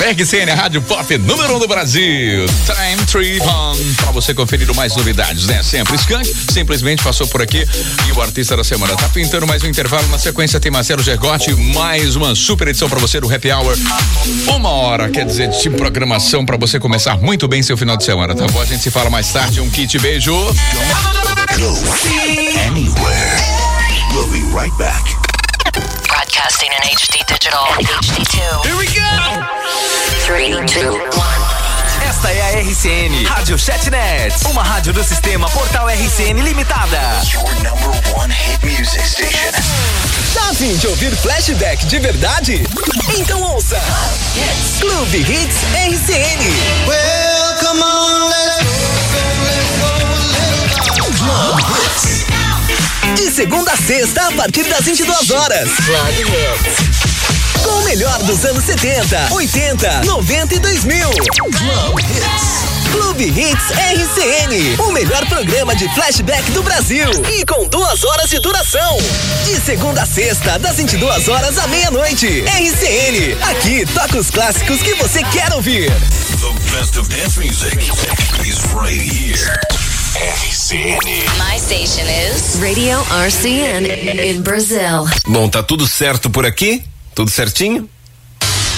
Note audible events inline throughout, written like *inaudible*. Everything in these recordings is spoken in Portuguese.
RCN, Rádio Pop número 1 um do Brasil. Time Trip. Pra você conferir mais novidades, né? Sempre. Skank simplesmente passou por aqui e o artista da semana tá pintando mais um intervalo. Na sequência tem Marcelo Gergotti, mais uma super edição pra você do Happy Hour. Uma hora, quer dizer, de programação pra você começar muito bem seu final de semana, tá bom? A gente se fala mais tarde. Um kit beijo. Anywhere. We'll be right back. Broadcasting in HD digital. HD2. Here we go! 3, 2, 1. Esta é a RCN Rádio Chatnet, uma rádio do sistema Portal RCN Limitada. Your number one hit music station. Tá afim de ouvir flashback de verdade? Então ouça Clube Hits RCN. Well, come on, let's Clube Hits. De segunda a sexta, a partir das 22 horas. Plug hits. Com o melhor dos anos 70, 80, 90 e 2000. Clube Hits. Clube Hits RCN. O melhor programa de flashback do Brasil. E com duas horas de duração. De segunda a sexta, das 22 horas à meia-noite. RCN. Aqui toca os clássicos que você quer ouvir. The best of dance music is right here. RCN. My station is Radio RCN in Brazil. Bom, tá tudo certo por aqui? Tudo certinho?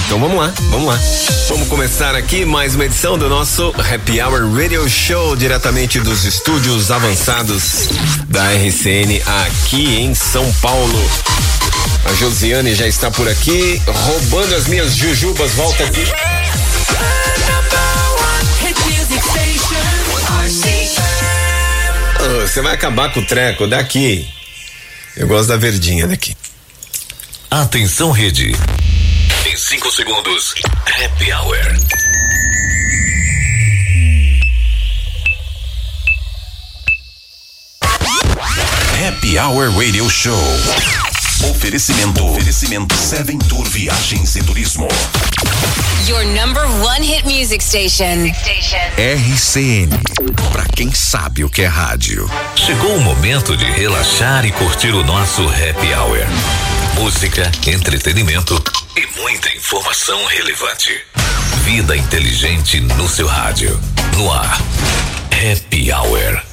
Então vamos lá, vamos lá. Vamos começar aqui mais uma edição do nosso Happy Hour Radio Show, diretamente dos estúdios avançados da RCN aqui em São Paulo. A Josiane já está por aqui, roubando as minhas jujubas. Volta aqui. Você vai acabar com o treco daqui. Eu gosto da verdinha daqui. Atenção, rede. Em 5 segundos, Happy Hour. Happy Hour Radio Show. Oferecimento. Oferecimento Seven Tour Viagens e Turismo. Your number one hit music station. RCN. Pra quem sabe o que é rádio. Chegou o momento de relaxar e curtir o nosso Happy Hour. Música, entretenimento e muita informação relevante. Vida inteligente no seu rádio. No ar. Happy Hour.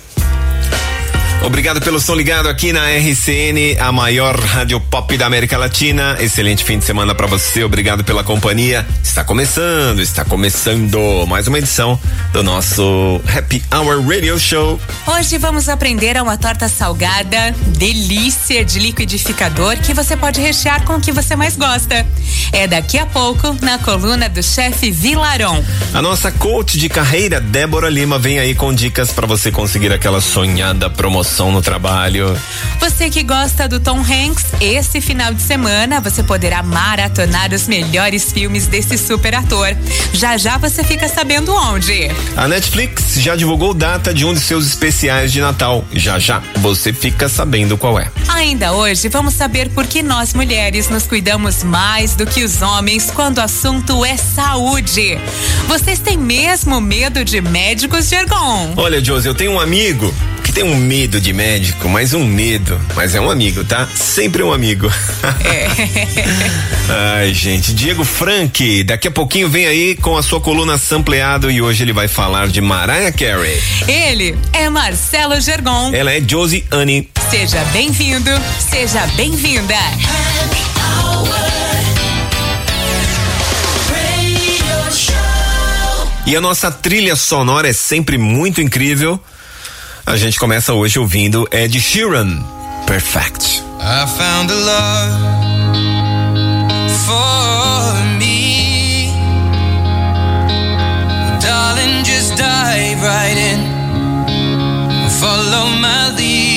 Obrigado pelo som ligado aqui na RCN, a maior rádio pop da América Latina. Excelente fim de semana para você. Obrigado pela companhia. Está começando, está começando mais uma edição do nosso Happy Hour Radio Show. Hoje vamos aprender a uma torta salgada, delícia de liquidificador que você pode rechear com o que você mais gosta. É daqui a pouco na coluna do chefe Vilaron. A nossa coach de carreira, Débora Lima, vem aí com dicas para você conseguir aquela sonhada promoção no trabalho. Você que gosta do Tom Hanks, esse final de semana você poderá maratonar os melhores filmes desse super ator. Já já você fica sabendo onde. A Netflix já divulgou data de um de seus especiais de Natal. Já já você fica sabendo qual é. Ainda hoje vamos saber por que nós mulheres nos cuidamos mais do que os homens quando o assunto é saúde. Vocês têm mesmo medo de médicos, Gergon? Olha, Josi, eu tenho um amigo que tem um medo de médico, mas um medo. Mas é um amigo, tá? Sempre um amigo. É. *laughs* Ai, gente. Diego Frank, daqui a pouquinho vem aí com a sua coluna sampleado e hoje ele vai falar de Mariah Carey. Ele é Marcelo Gergon. Ela é Josie Annie. Seja bem-vindo, seja bem-vinda. E a nossa trilha sonora é sempre muito incrível. A gente começa hoje ouvindo Ed Sheeran, Perfect. I found a love for me. Darling, just dive right in. Follow my lead.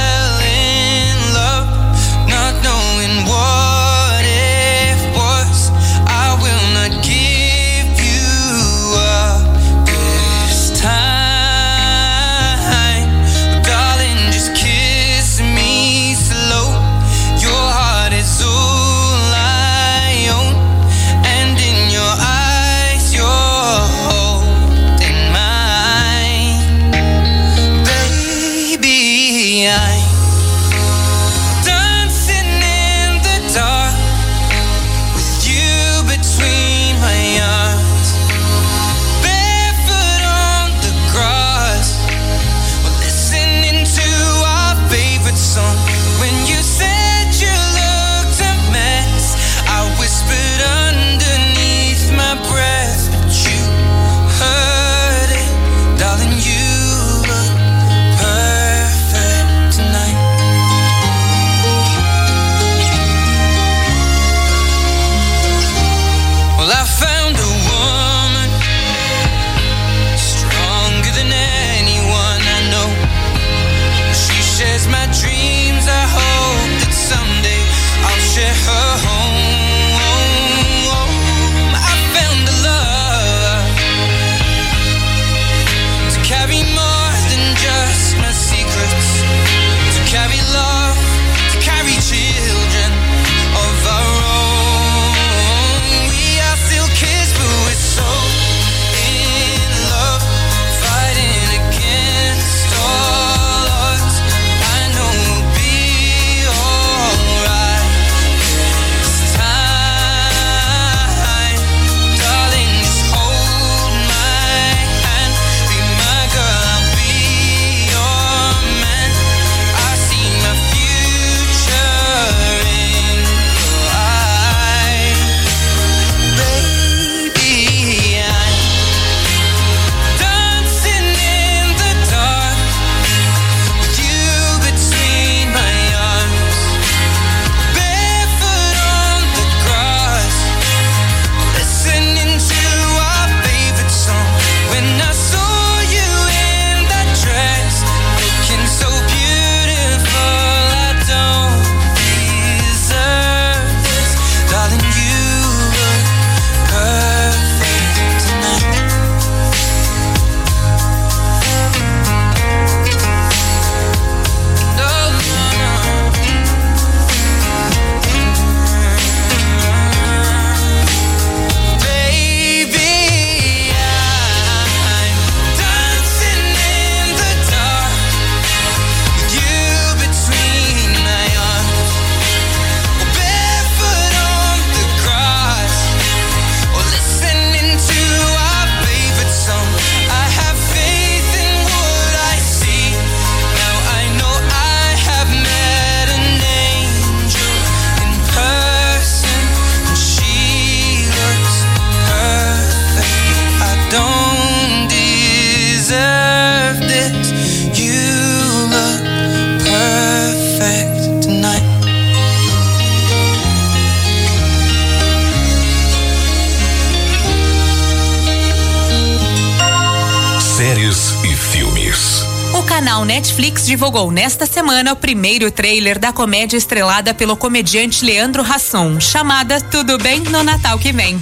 Netflix divulgou nesta semana o primeiro trailer da comédia estrelada pelo comediante Leandro Rasson, chamada Tudo Bem no Natal que Vem.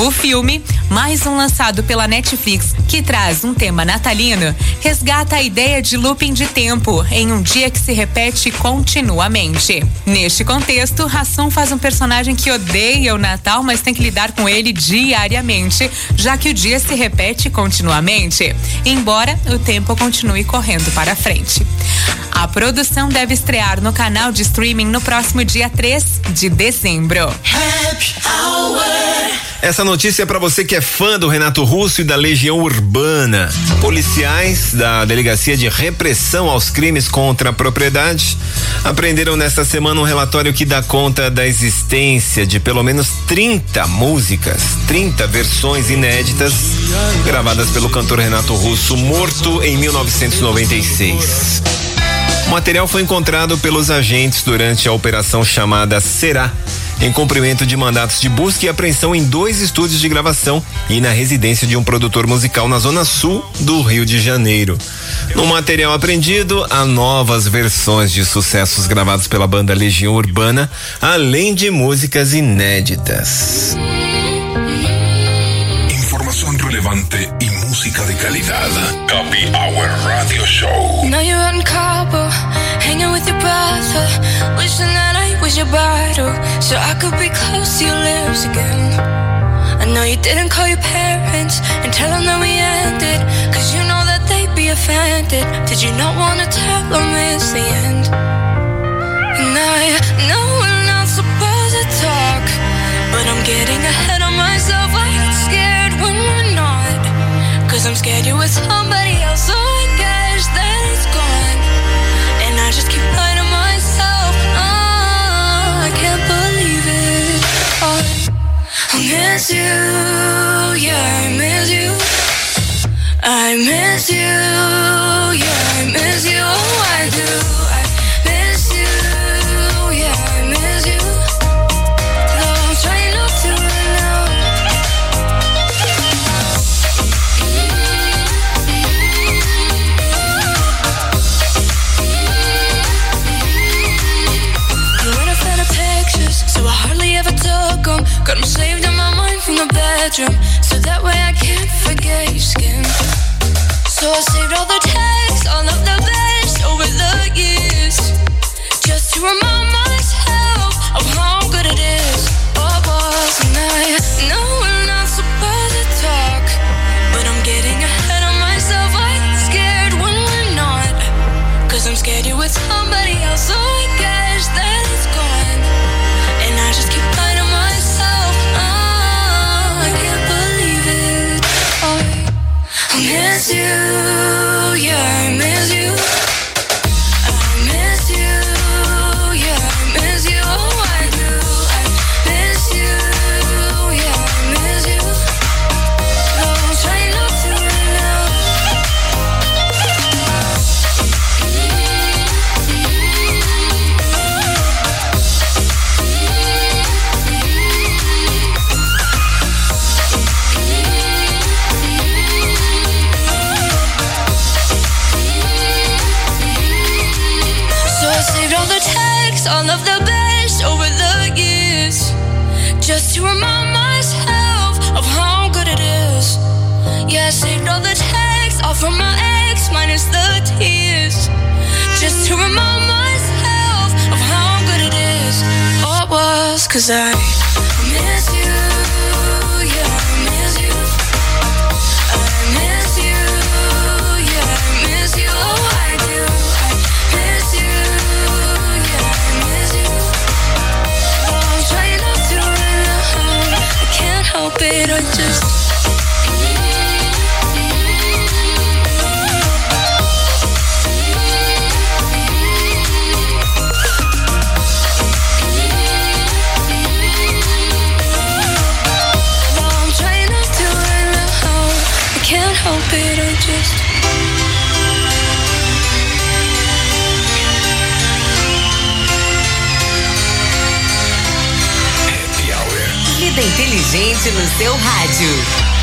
O filme, mais um lançado pela Netflix, que traz um tema natalino, resgata a ideia de looping de tempo em um dia que se repete continuamente. Neste contexto, Rassum faz um personagem que odeia o Natal, mas tem que lidar com ele diariamente, já que o dia se repete continuamente, embora o tempo continue correndo para frente. A produção deve estrear no canal de streaming no próximo dia 3 de dezembro. Essa notícia para você que é fã do Renato Russo e da Legião Urbana. Policiais da Delegacia de Repressão aos Crimes contra a Propriedade apreenderam nesta semana um relatório que dá conta da existência de pelo menos 30 músicas, 30 versões inéditas gravadas pelo cantor Renato Russo, morto em 1996. O material foi encontrado pelos agentes durante a operação chamada Será, em cumprimento de mandatos de busca e apreensão em dois estúdios de gravação e na residência de um produtor musical na zona sul do Rio de Janeiro. No material apreendido, há novas versões de sucessos gravados pela banda Legião Urbana, além de músicas inéditas. Información relevante y música de calidad. Happy Hour Radio Show. Now you're in Cabo, hanging with your brother. Wishing that I was your bottle, so I could be close to your lips again. I know you didn't call your parents and tell them that we ended, cause you know that they'd be offended. Did you not wanna tell them it's the end? And I know we're not supposed to talk, but I'm getting ahead cause I'm scared you're with somebody else. So I guess that it's gone. And I just keep lying to myself. Oh, I can't believe it. Oh, I miss you. Yeah, I miss you. I miss you. Yeah, I miss you. Oh, I do. The bedroom, so that way I can't forget your skin. So I saved all the texts, all of the best over the years, just to remind myself of how good it is. What was and I know inteligente no seu rádio.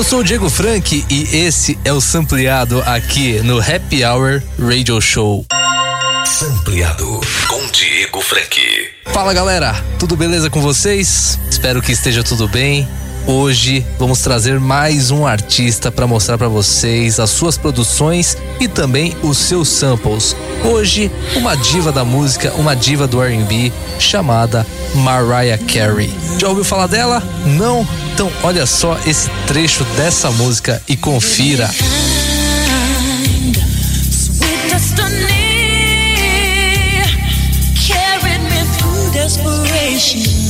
Eu sou o Diego Frank e esse é o Sampleado aqui no Happy Hour Radio Show. Sampleado com Diego Frank. Fala galera, tudo beleza com vocês? Espero que esteja tudo bem. Hoje vamos trazer mais um artista para mostrar para vocês as suas produções e também os seus samples. Hoje, uma diva da música, uma diva do R&B chamada Mariah Carey. Já ouviu falar dela? Não? Então olha só esse trecho dessa música e confira. Sweet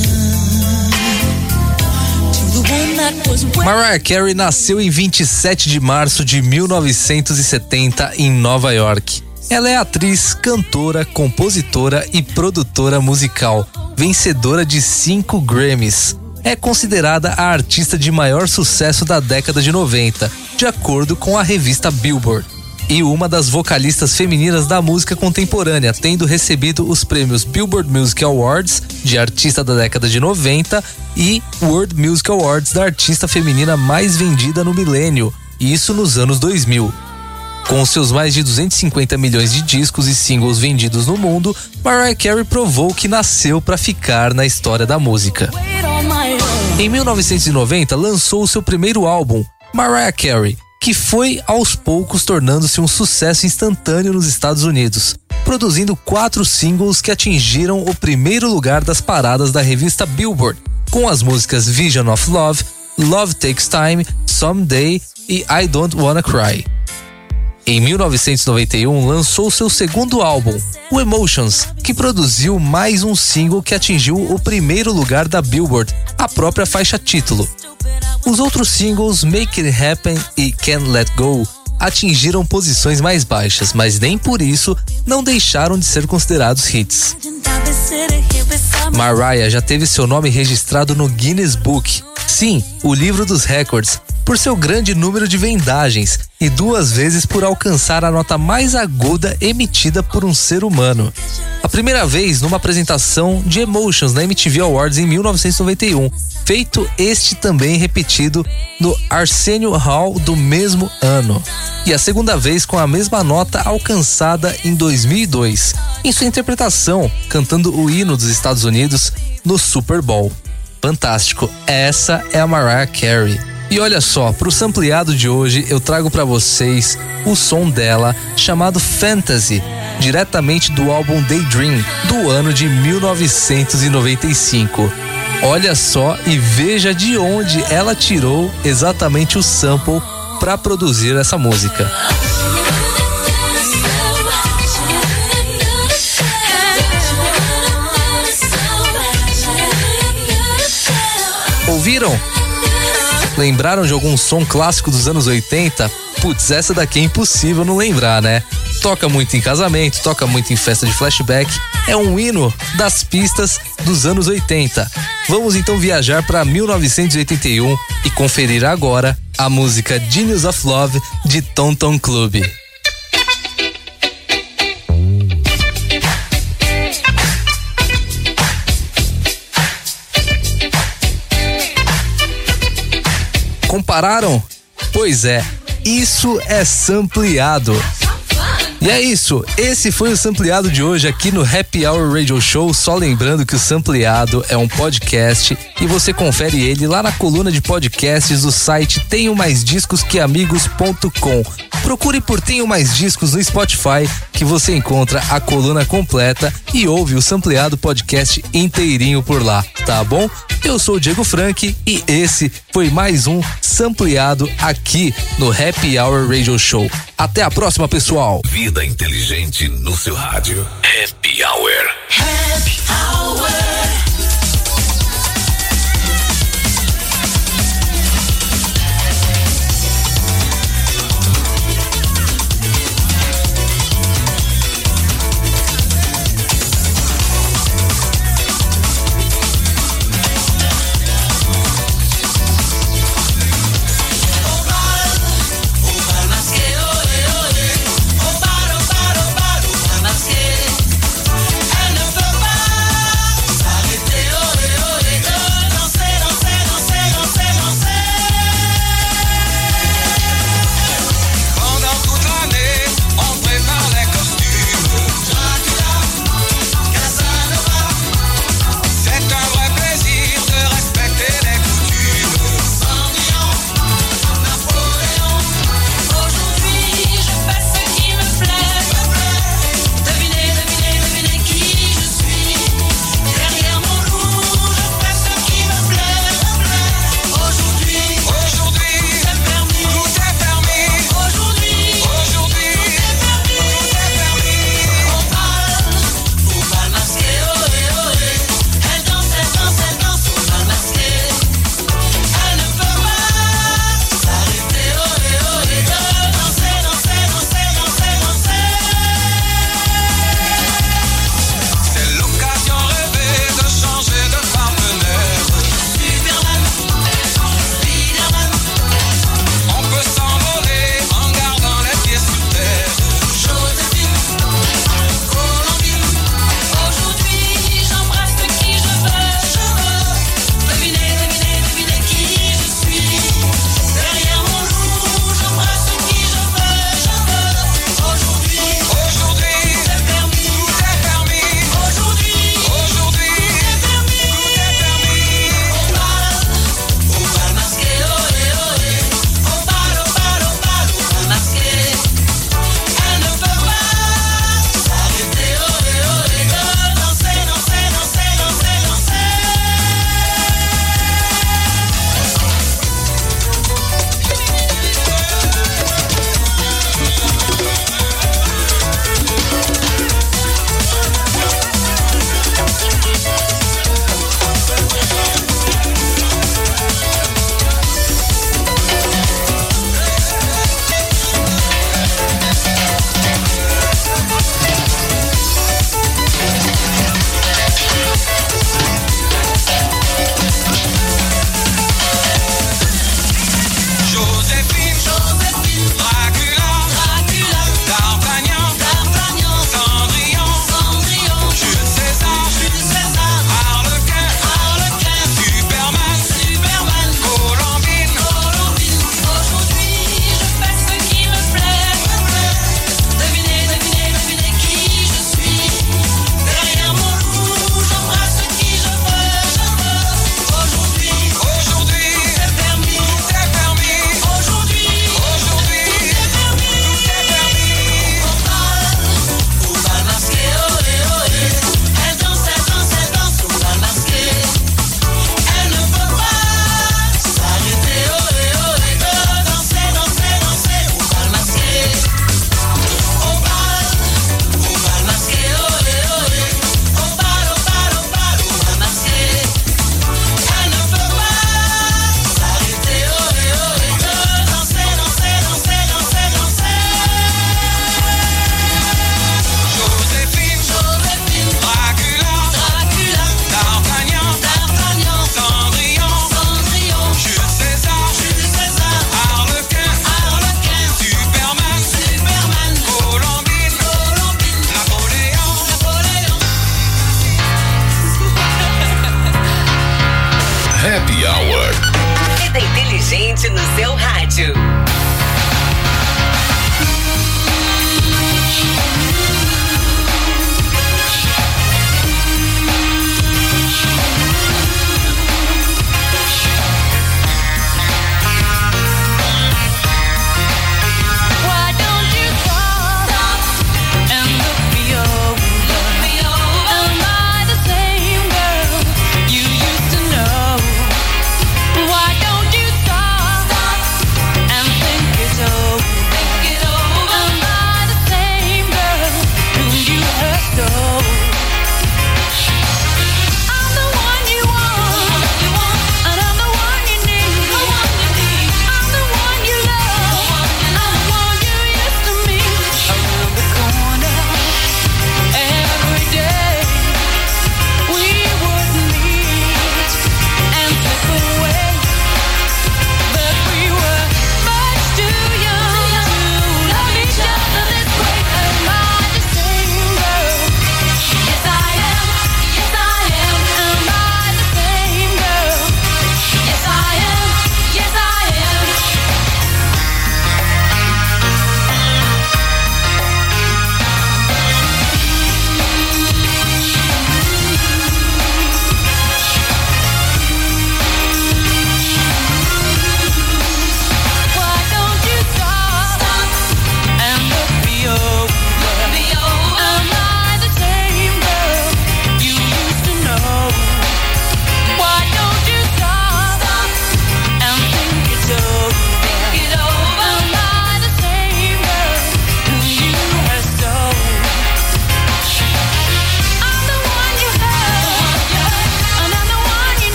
Mariah Carey nasceu em 27 de março de 1970 em Nova York. Ela é atriz, cantora, compositora e produtora musical, vencedora de cinco Grammys. É considerada a artista de maior sucesso da década de 90, de acordo com a revista Billboard. E uma das vocalistas femininas da música contemporânea, tendo recebido os prêmios Billboard Music Awards de artista da década de 90 e World Music Awards da artista feminina mais vendida no milênio, isso nos anos 2000. Com seus mais de 250 milhões de discos e singles vendidos no mundo, Mariah Carey provou que nasceu para ficar na história da música. Em 1990, lançou o seu primeiro álbum, Mariah Carey, que foi aos poucos tornando-se um sucesso instantâneo nos Estados Unidos, produzindo quatro singles que atingiram o primeiro lugar das paradas da revista Billboard, com as músicas Vision of Love, Love Takes Time, Someday e I Don't Wanna Cry. Em 1991, lançou seu segundo álbum, o Emotions, que produziu mais um single que atingiu o primeiro lugar da Billboard, a própria faixa título. Os outros singles Make It Happen e Can't Let Go atingiram posições mais baixas, mas nem por isso não deixaram de ser considerados hits. Mariah já teve seu nome registrado no Guinness Book, sim, o livro dos recordes, por seu grande número de vendagens e duas vezes por alcançar a nota mais aguda emitida por um ser humano. A primeira vez numa apresentação de Emotions na MTV Awards em 1991, feito este também repetido no Arsenio Hall do mesmo ano. E a segunda vez com a mesma nota alcançada em 2002, em sua interpretação cantando o hino dos Estados Unidos no Super Bowl. Fantástico, essa é a Mariah Carey. E olha só, pro sampleado de hoje eu trago para vocês o som dela chamado Fantasy, diretamente do álbum Daydream do ano de 1995. Olha só e veja de onde ela tirou exatamente o sample para produzir essa música. Ouviram? Lembraram de algum som clássico dos anos 80? Putz, essa daqui é impossível não lembrar, né? Toca muito em casamento, toca muito em festa de flashback. É um hino das pistas dos anos 80. Vamos então viajar para 1981 e conferir agora a música Genius of Love de Tom Tom Club. Compararam? Pois é, isso é sampleado. E é isso, esse foi o Sampleado de hoje aqui no Happy Hour Radio Show. Só lembrando que o Sampleado é um podcast e você confere ele lá na coluna de podcasts do site tenho mais discos que amigos.com. Procure por Tenho Mais Discos no Spotify que você encontra a coluna completa e ouve o Sampleado Podcast inteirinho por lá, tá bom? Eu sou o Diego Frank e esse foi mais um Sampleado aqui no Happy Hour Radio Show. Até a próxima, pessoal! Inteligente no seu rádio. Happy Hour. Happy Hour.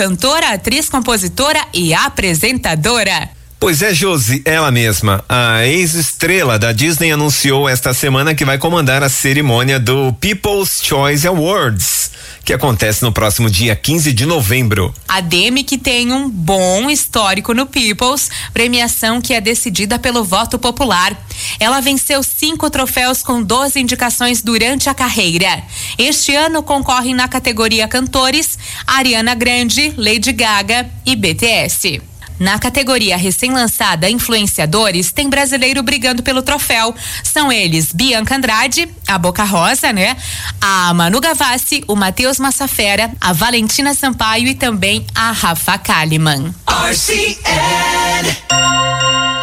cantora, atriz, compositora e apresentadora. Pois é, Josi, ela mesma. A ex-estrela da Disney anunciou esta semana que vai comandar a cerimônia do People's Choice Awards que acontece no próximo dia 15 de novembro. A Demi que tem um bom histórico no Peoples, premiação que é decidida pelo voto popular. Ela venceu cinco troféus com 12 indicações durante a carreira. Este ano concorrem na categoria Cantores Ariana Grande, Lady Gaga e BTS. Na categoria recém-lançada Influenciadores, tem brasileiro brigando pelo troféu. São eles Bianca Andrade, a Boca Rosa, né? A Manu Gavassi, o Matheus Massafera, a Valentina Sampaio e também a Rafa Kaliman. RCN.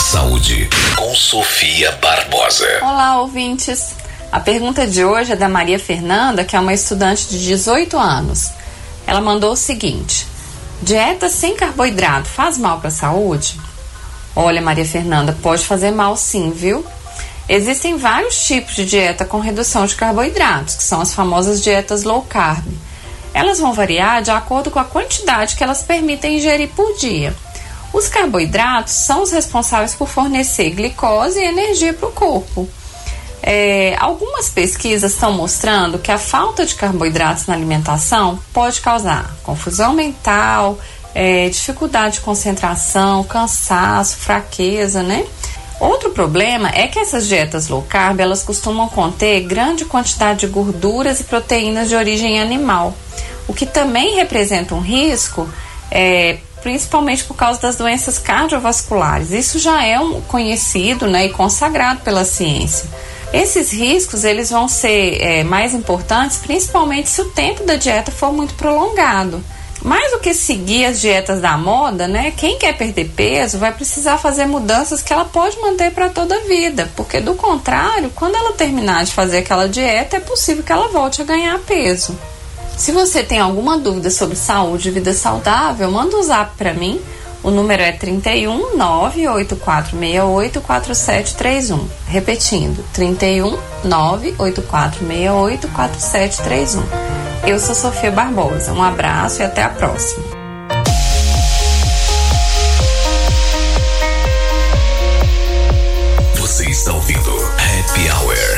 Saúde com Sofia Barbosa. Olá, ouvintes. A pergunta de hoje é da Maria Fernanda, que é uma estudante de 18 anos. Ela mandou o seguinte: Dieta sem carboidrato faz mal para a saúde? Olha, Maria Fernanda, pode fazer mal sim, viu? Existem vários tipos de dieta com redução de carboidratos, que são as famosas dietas low carb. Elas vão variar de acordo com a quantidade que elas permitem ingerir por dia. Os carboidratos são os responsáveis por fornecer glicose e energia para o corpo. É, algumas pesquisas estão mostrando que a falta de carboidratos na alimentação pode causar confusão mental, é, dificuldade de concentração, cansaço, fraqueza, né? Outro problema é que essas dietas low carb elas costumam conter grande quantidade de gorduras e proteínas de origem animal, o que também representa um risco, é, principalmente por causa das doenças cardiovasculares. Isso já é um conhecido né, e consagrado pela ciência. Esses riscos eles vão ser é, mais importantes, principalmente se o tempo da dieta for muito prolongado. Mais do que seguir as dietas da moda, né? Quem quer perder peso vai precisar fazer mudanças que ela pode manter para toda a vida, porque do contrário, quando ela terminar de fazer aquela dieta, é possível que ela volte a ganhar peso. Se você tem alguma dúvida sobre saúde e vida saudável, manda um zap para mim. O número é 31 98468 4731. Repetindo, 31 98468 4731. Eu sou Sofia Barbosa. Um abraço e até a próxima. Você está ouvindo Happy Hour.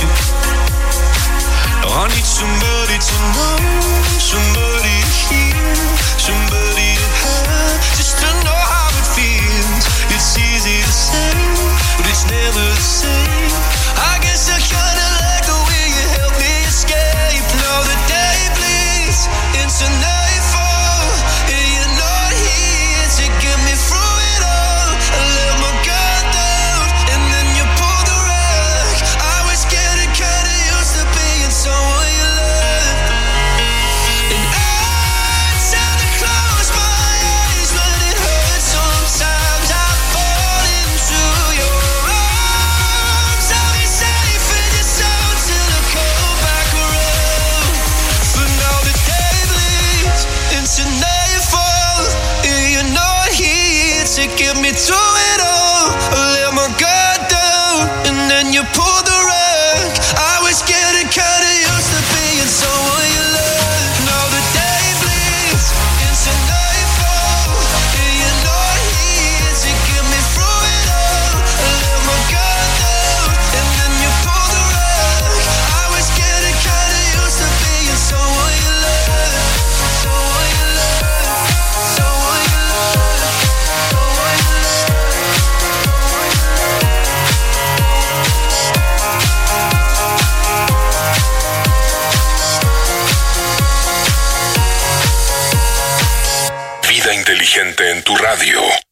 you. Now I need somebody to know, somebody to hear, somebody to have, just to know how it feels. It's easy to say, but it's never the same. Inteligente en tu radio.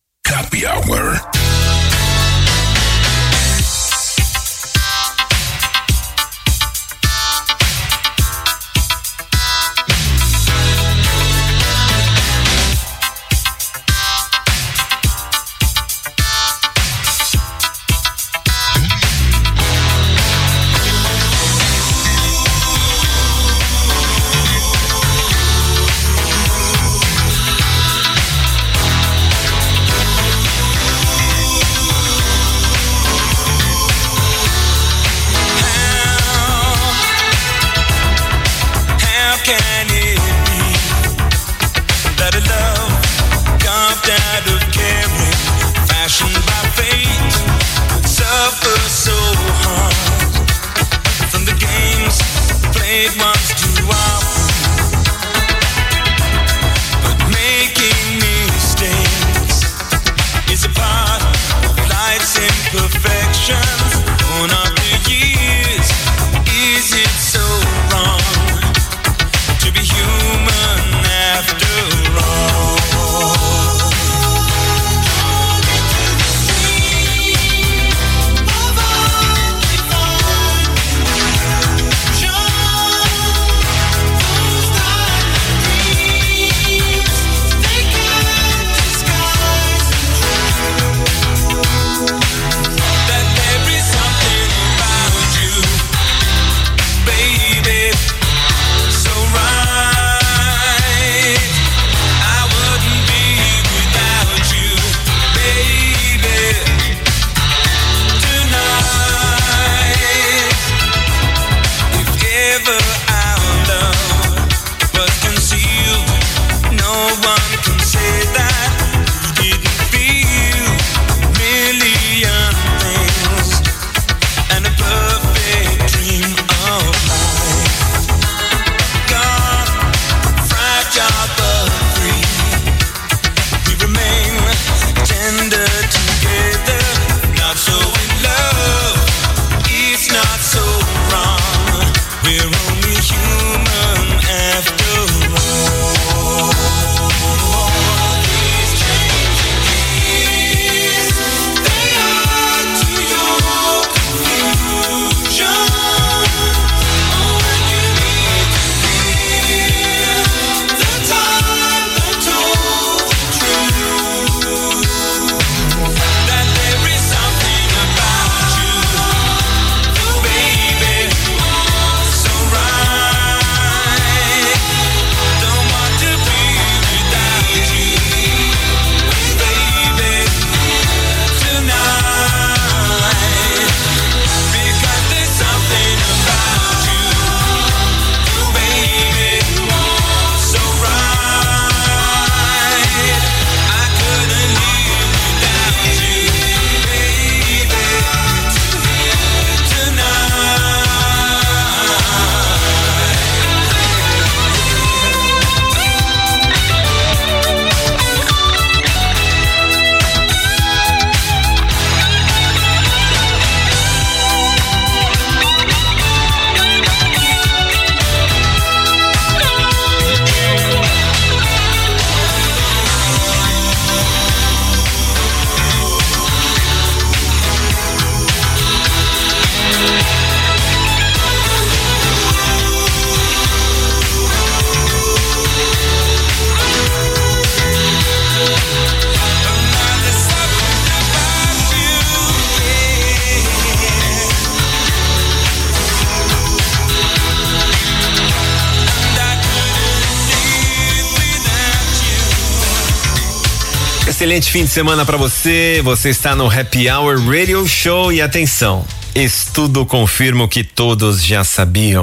Excelente fim de semana pra você. Você está no Happy Hour Radio Show e atenção. Estudo confirma o que todos já sabiam.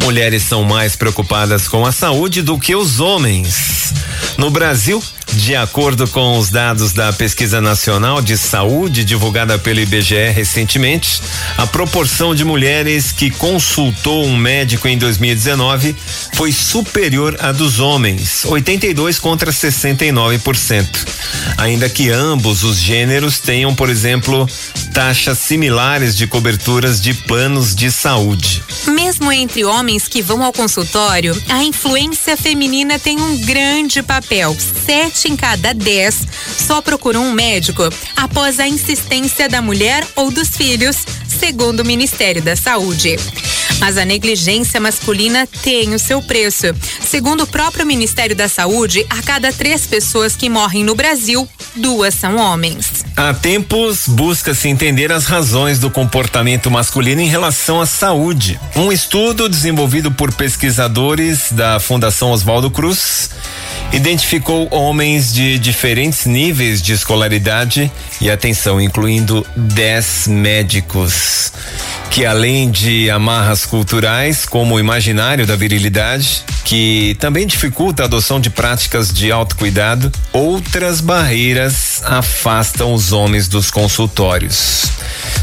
Mulheres são mais preocupadas com a saúde do que os homens. No Brasil, de acordo com os dados da Pesquisa Nacional de Saúde divulgada pelo IBGE recentemente, a proporção de mulheres que consultou um médico em 2019 foi superior à dos homens, 82 contra 69%. Ainda que ambos os gêneros tenham, por exemplo, taxas similares de coberturas de planos de saúde. Mesmo entre homens que vão ao consultório, a influência feminina tem um grande papel. Sete em cada dez só procuram um médico após a insistência da mulher ou dos filhos, segundo o Ministério da Saúde. Mas a negligência masculina tem o seu preço. Segundo o próprio Ministério da Saúde, a cada três pessoas que morrem no Brasil, duas são homens. Há tempos busca-se entender as razões do comportamento masculino em relação à saúde. Um estudo desenvolvido por pesquisadores da Fundação Oswaldo Cruz identificou homens de diferentes níveis de escolaridade e atenção, incluindo 10 médicos, que além de amarras culturais, como o imaginário da virilidade, que também dificulta a adoção de práticas de autocuidado, outras barreiras afastam os homens dos consultórios.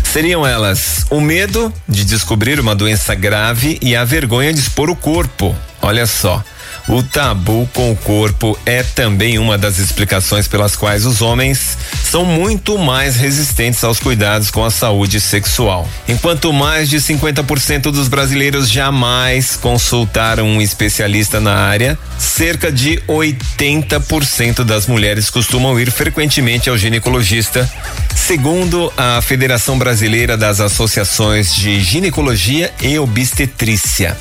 Seriam elas o medo de descobrir uma doença grave e a vergonha de expor o corpo. Olha só. O tabu com o corpo é também uma das explicações pelas quais os homens são muito mais resistentes aos cuidados com a saúde sexual. Enquanto mais de 50% dos brasileiros jamais consultaram um especialista na área, cerca de 80% das mulheres costumam ir frequentemente ao ginecologista, segundo a Federação Brasileira das Associações de Ginecologia e Obstetrícia.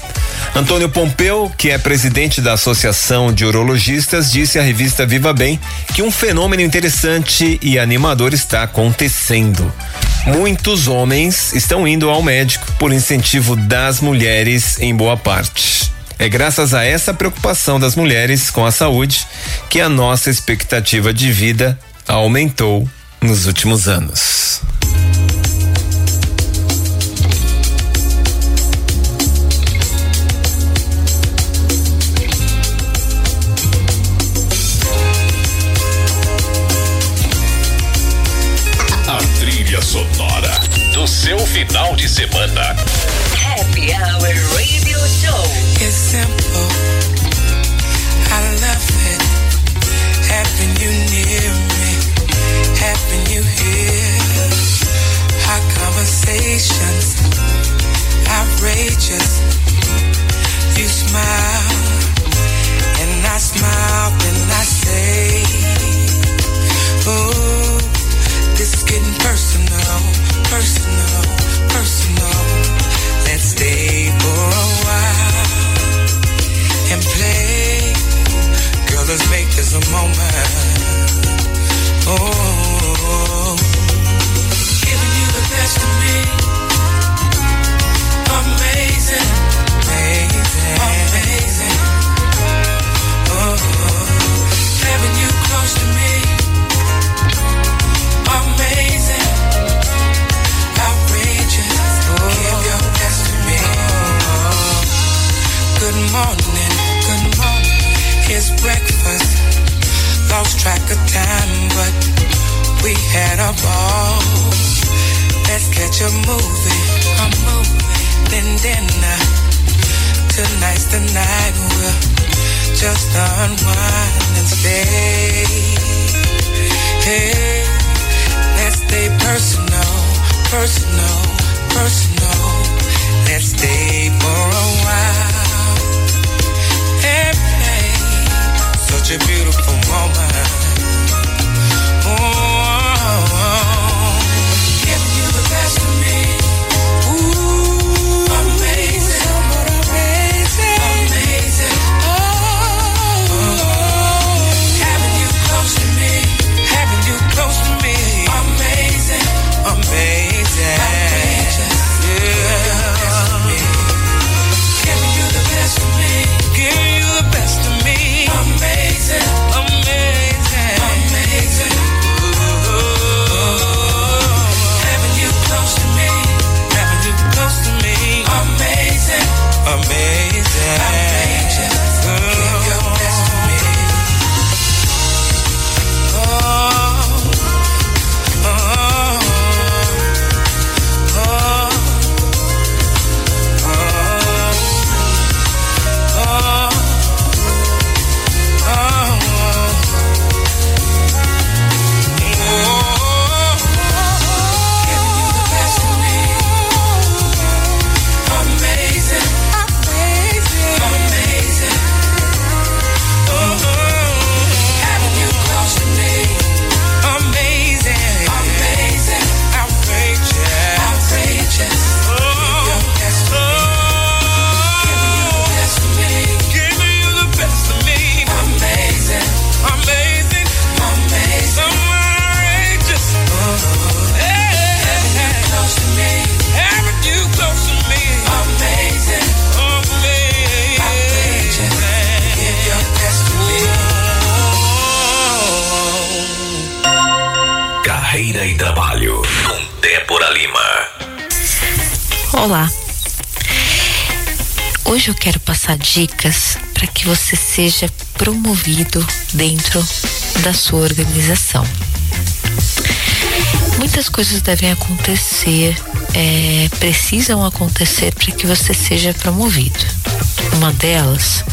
Antônio Pompeu, que é presidente da Associação de Urologistas, disse à revista Viva Bem que um fenômeno interessante e animador está acontecendo. Muitos homens estão indo ao médico por incentivo das mulheres, em boa parte. É graças a essa preocupação das mulheres com a saúde que a nossa expectativa de vida aumentou nos últimos anos. Do seu final de semana. Happy Hour Radio Show. It's simple. I love it. Having you near me, having you here. Our conversations, outrageous. You smile, and I smile when I say, Oh, this is getting personal, personal, personal. Let's make this a moment. Hoje eu quero passar dicas para que você seja promovido dentro da sua organização. Muitas coisas devem acontecer, é, precisam acontecer para que você seja promovido. Uma delas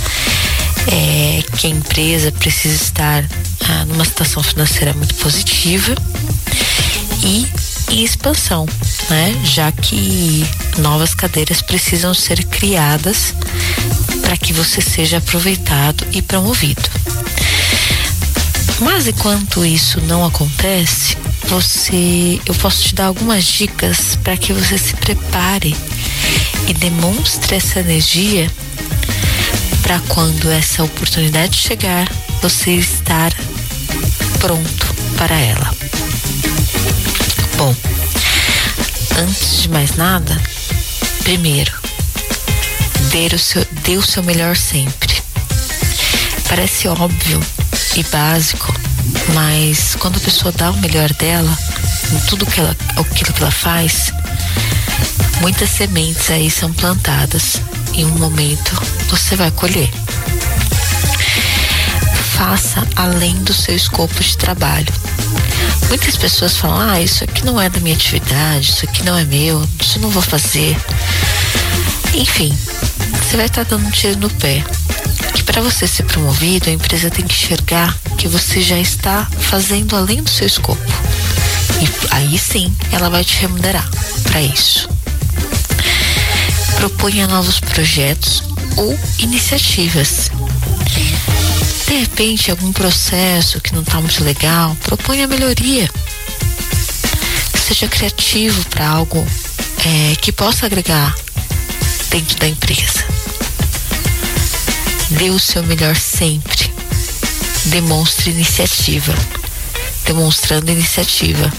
é que a empresa precisa estar ah, numa situação financeira muito positiva e em expansão, né? Já que novas cadeiras precisam ser criadas para que você seja aproveitado e promovido. Mas enquanto isso não acontece, você, eu posso te dar algumas dicas para que você se prepare e demonstre essa energia para quando essa oportunidade chegar, você estar pronto para ela. Nada, primeiro, dê o seu, dê o seu melhor sempre. Parece óbvio e básico, mas quando a pessoa dá o melhor dela em tudo que ela, aquilo que ela faz, muitas sementes aí são plantadas. Em um momento você vai colher. Faça além do seu escopo de trabalho. Muitas pessoas falam: ah, isso aqui não é da minha atividade, isso aqui não é meu, isso eu não vou fazer. Enfim, você vai estar dando um tiro no pé. Que para você ser promovido, a empresa tem que enxergar que você já está fazendo além do seu escopo. E aí sim, ela vai te remunerar para isso. Proponha novos projetos ou iniciativas. De repente, algum processo que não está muito legal, proponha melhoria. Seja criativo para algo é, que possa agregar dentro da empresa. Dê o seu melhor sempre. Demonstre iniciativa. Demonstrando iniciativa.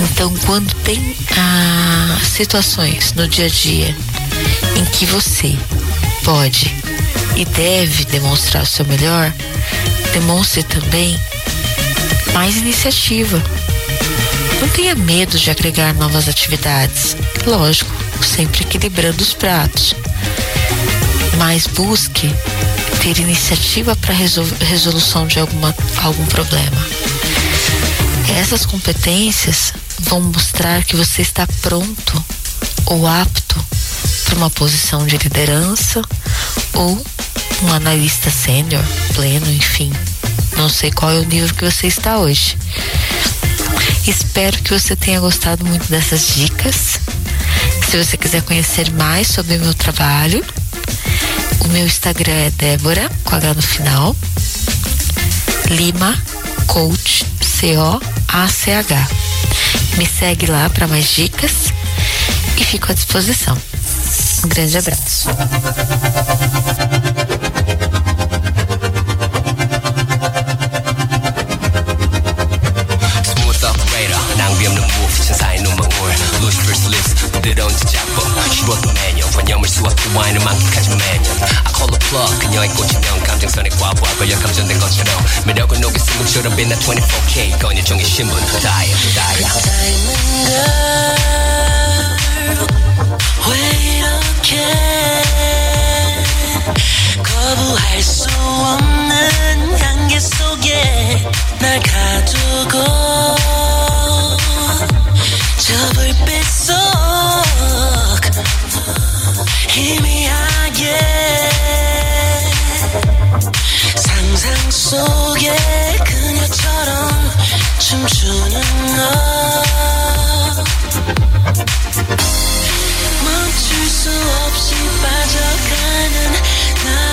Então, quando tem ah, situações no dia a dia em que você pode e deve demonstrar o seu melhor, demonstre também mais iniciativa. Não tenha medo de agregar novas atividades. Lógico, sempre equilibrando os pratos. Mas busque ter iniciativa para resolução de alguma, algum problema. Essas competências vão mostrar que você está pronto ou apto para uma posição de liderança ou um analista sênior, pleno, enfim. Não sei qual é o nível que você está hoje. Espero que você tenha gostado muito dessas dicas. Se você quiser conhecer mais sobre o meu trabalho, o meu Instagram é Débora, com H no final. Lima Coach, C-O-A-C-H. Me segue lá para mais dicas e fico à disposição. Um grande abraço. 부드러운 제작법 씹어도 매년 관념을 수확해 와인을 만끽하지 매년 I call a plug 그녀의 꽂히면 감정선에 과부하 걸려 감전된 것처럼 매력은 녹이 쓴 것처럼 빛나 24K 건일 종이 신문 다이아 다이아 왜 이렇게 거부할 수 없는 향기 속에 날 가두고 저 불빛 속 희미하게 상상 속에 그녀처럼 춤추는 너. 멈출 수 없이 빠져가는 나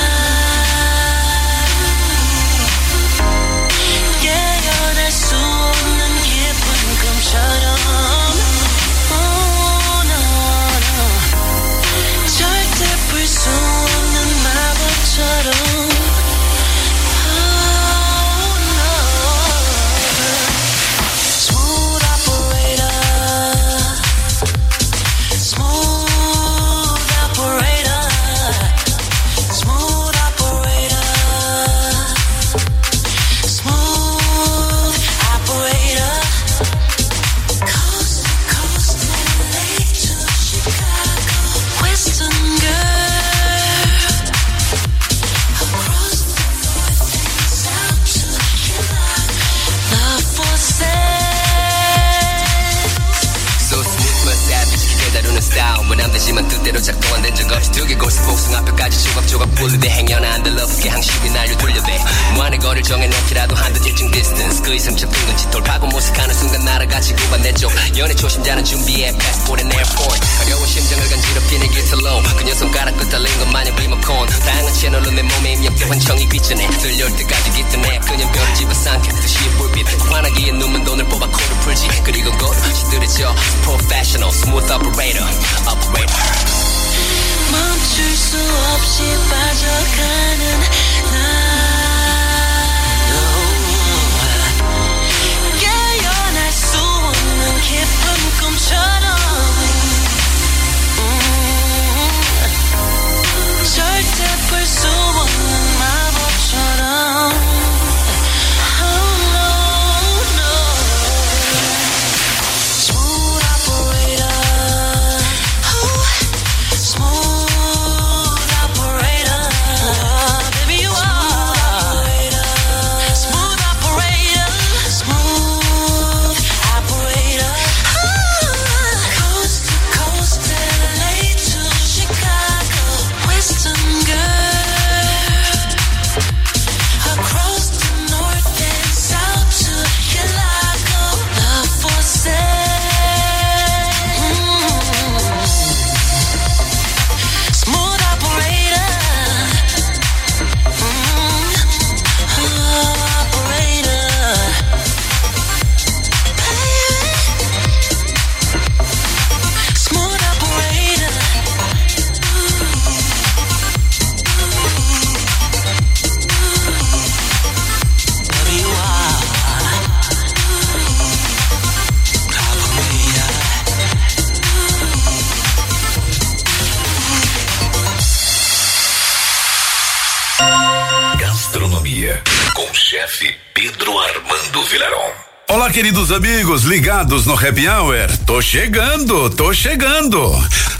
Queridos amigos ligados no Happy Hour. Tô chegando, tô chegando.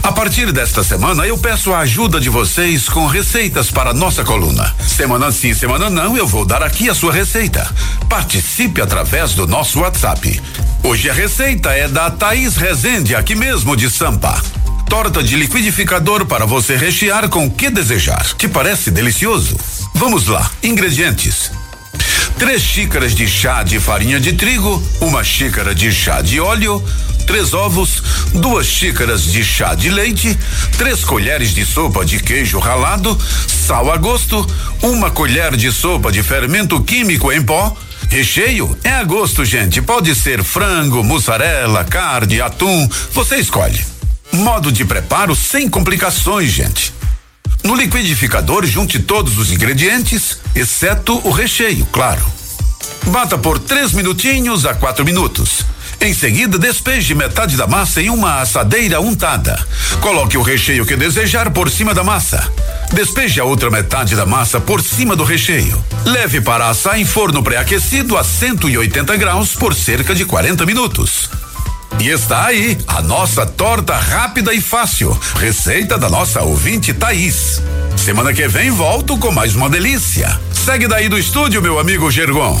A partir desta semana, eu peço a ajuda de vocês com receitas para nossa coluna. Semana sim, semana não, eu vou dar aqui a sua receita. Participe através do nosso WhatsApp. Hoje a receita é da Thaís Rezende, aqui mesmo de Sampa. Torta de liquidificador para você rechear com o que desejar. Te parece delicioso? Vamos lá. Ingredientes: três xícaras de chá de farinha de trigo, uma xícara de chá de óleo, três ovos, duas xícaras de chá de leite, três colheres de sopa de queijo ralado, sal a gosto, uma colher de sopa de fermento químico em pó. Recheio é a gosto, gente. Pode ser frango, mussarela, carne, atum, você escolhe. Modo de preparo sem complicações, gente. No liquidificador, junte todos os ingredientes, exceto o recheio, claro. Bata por três minutinhos a quatro minutos. Em seguida, despeje metade da massa em uma assadeira untada. Coloque o recheio que desejar por cima da massa. Despeje a outra metade da massa por cima do recheio. Leve para assar em forno pré-aquecido a 180 graus por cerca de 40 minutos. E está aí a nossa torta rápida e fácil. Receita da nossa ouvinte Thaís. Semana que vem volto com mais uma delícia. Segue daí do estúdio, meu amigo Gergon.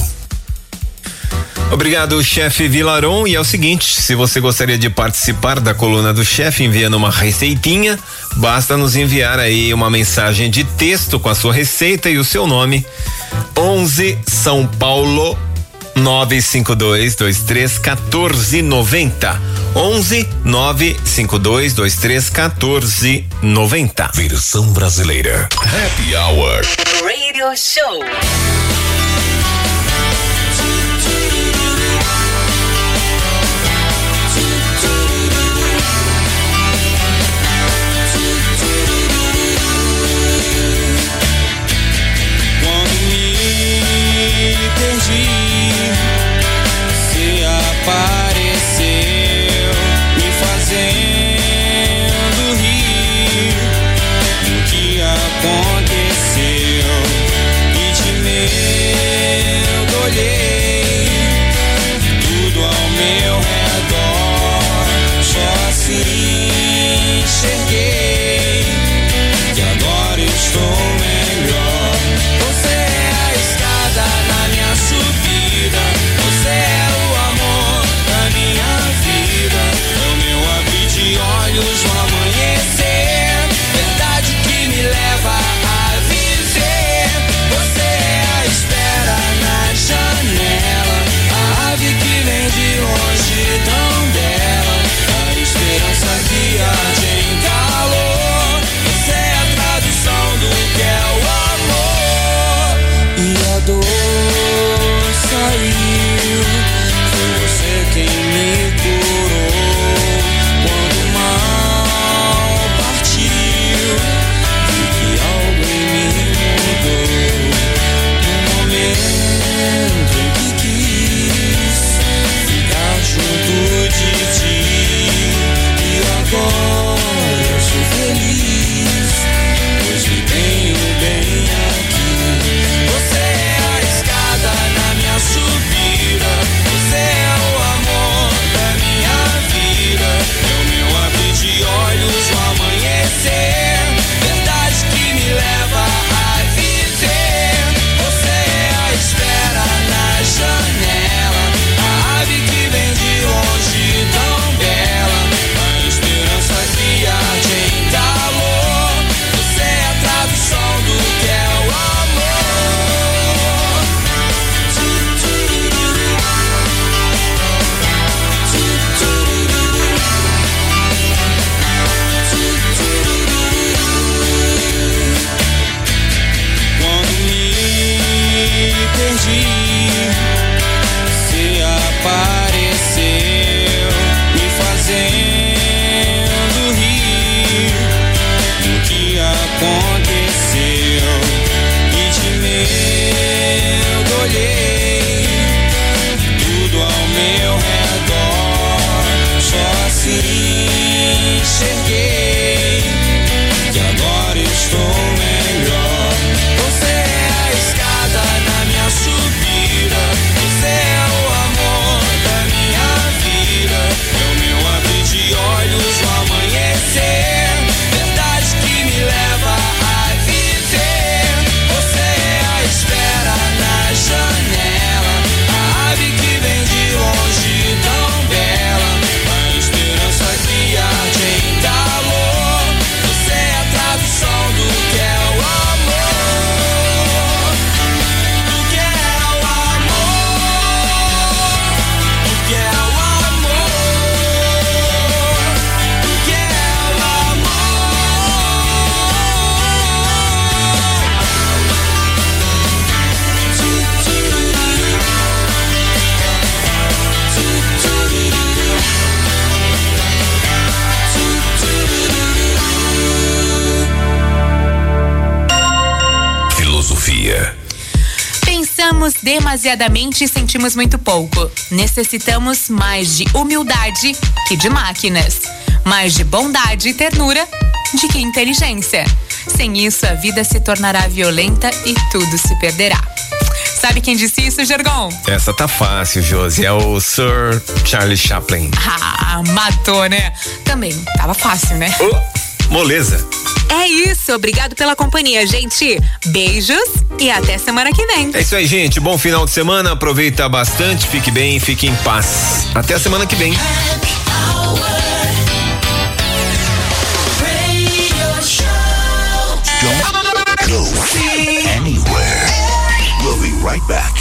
Obrigado, chefe Vilaron. E é o seguinte: se você gostaria de participar da coluna do chefe enviando uma receitinha, basta nos enviar aí uma mensagem de texto com a sua receita e o seu nome. 11 São Paulo 952 23 14 90. 11 952 23 14 90. Versão brasileira. Happy Hour. Radio Show. Quando me perdi, demasiadamente sentimos muito pouco. Necessitamos mais de humildade que de máquinas. Mais de bondade e ternura de que inteligência. Sem isso, a vida se tornará violenta e tudo se perderá. Sabe quem disse isso, Gergon? Essa tá fácil, Josi. É o Sir Charlie Chaplin. Ah, matou, né? Também tava fácil, né? Moleza. É isso, obrigado pela companhia, gente. Beijos e até semana que vem. É isso aí, gente. Bom final de semana, aproveita bastante, fique bem, fique em paz. Até a semana que vem. Anywhere. We'll be right back.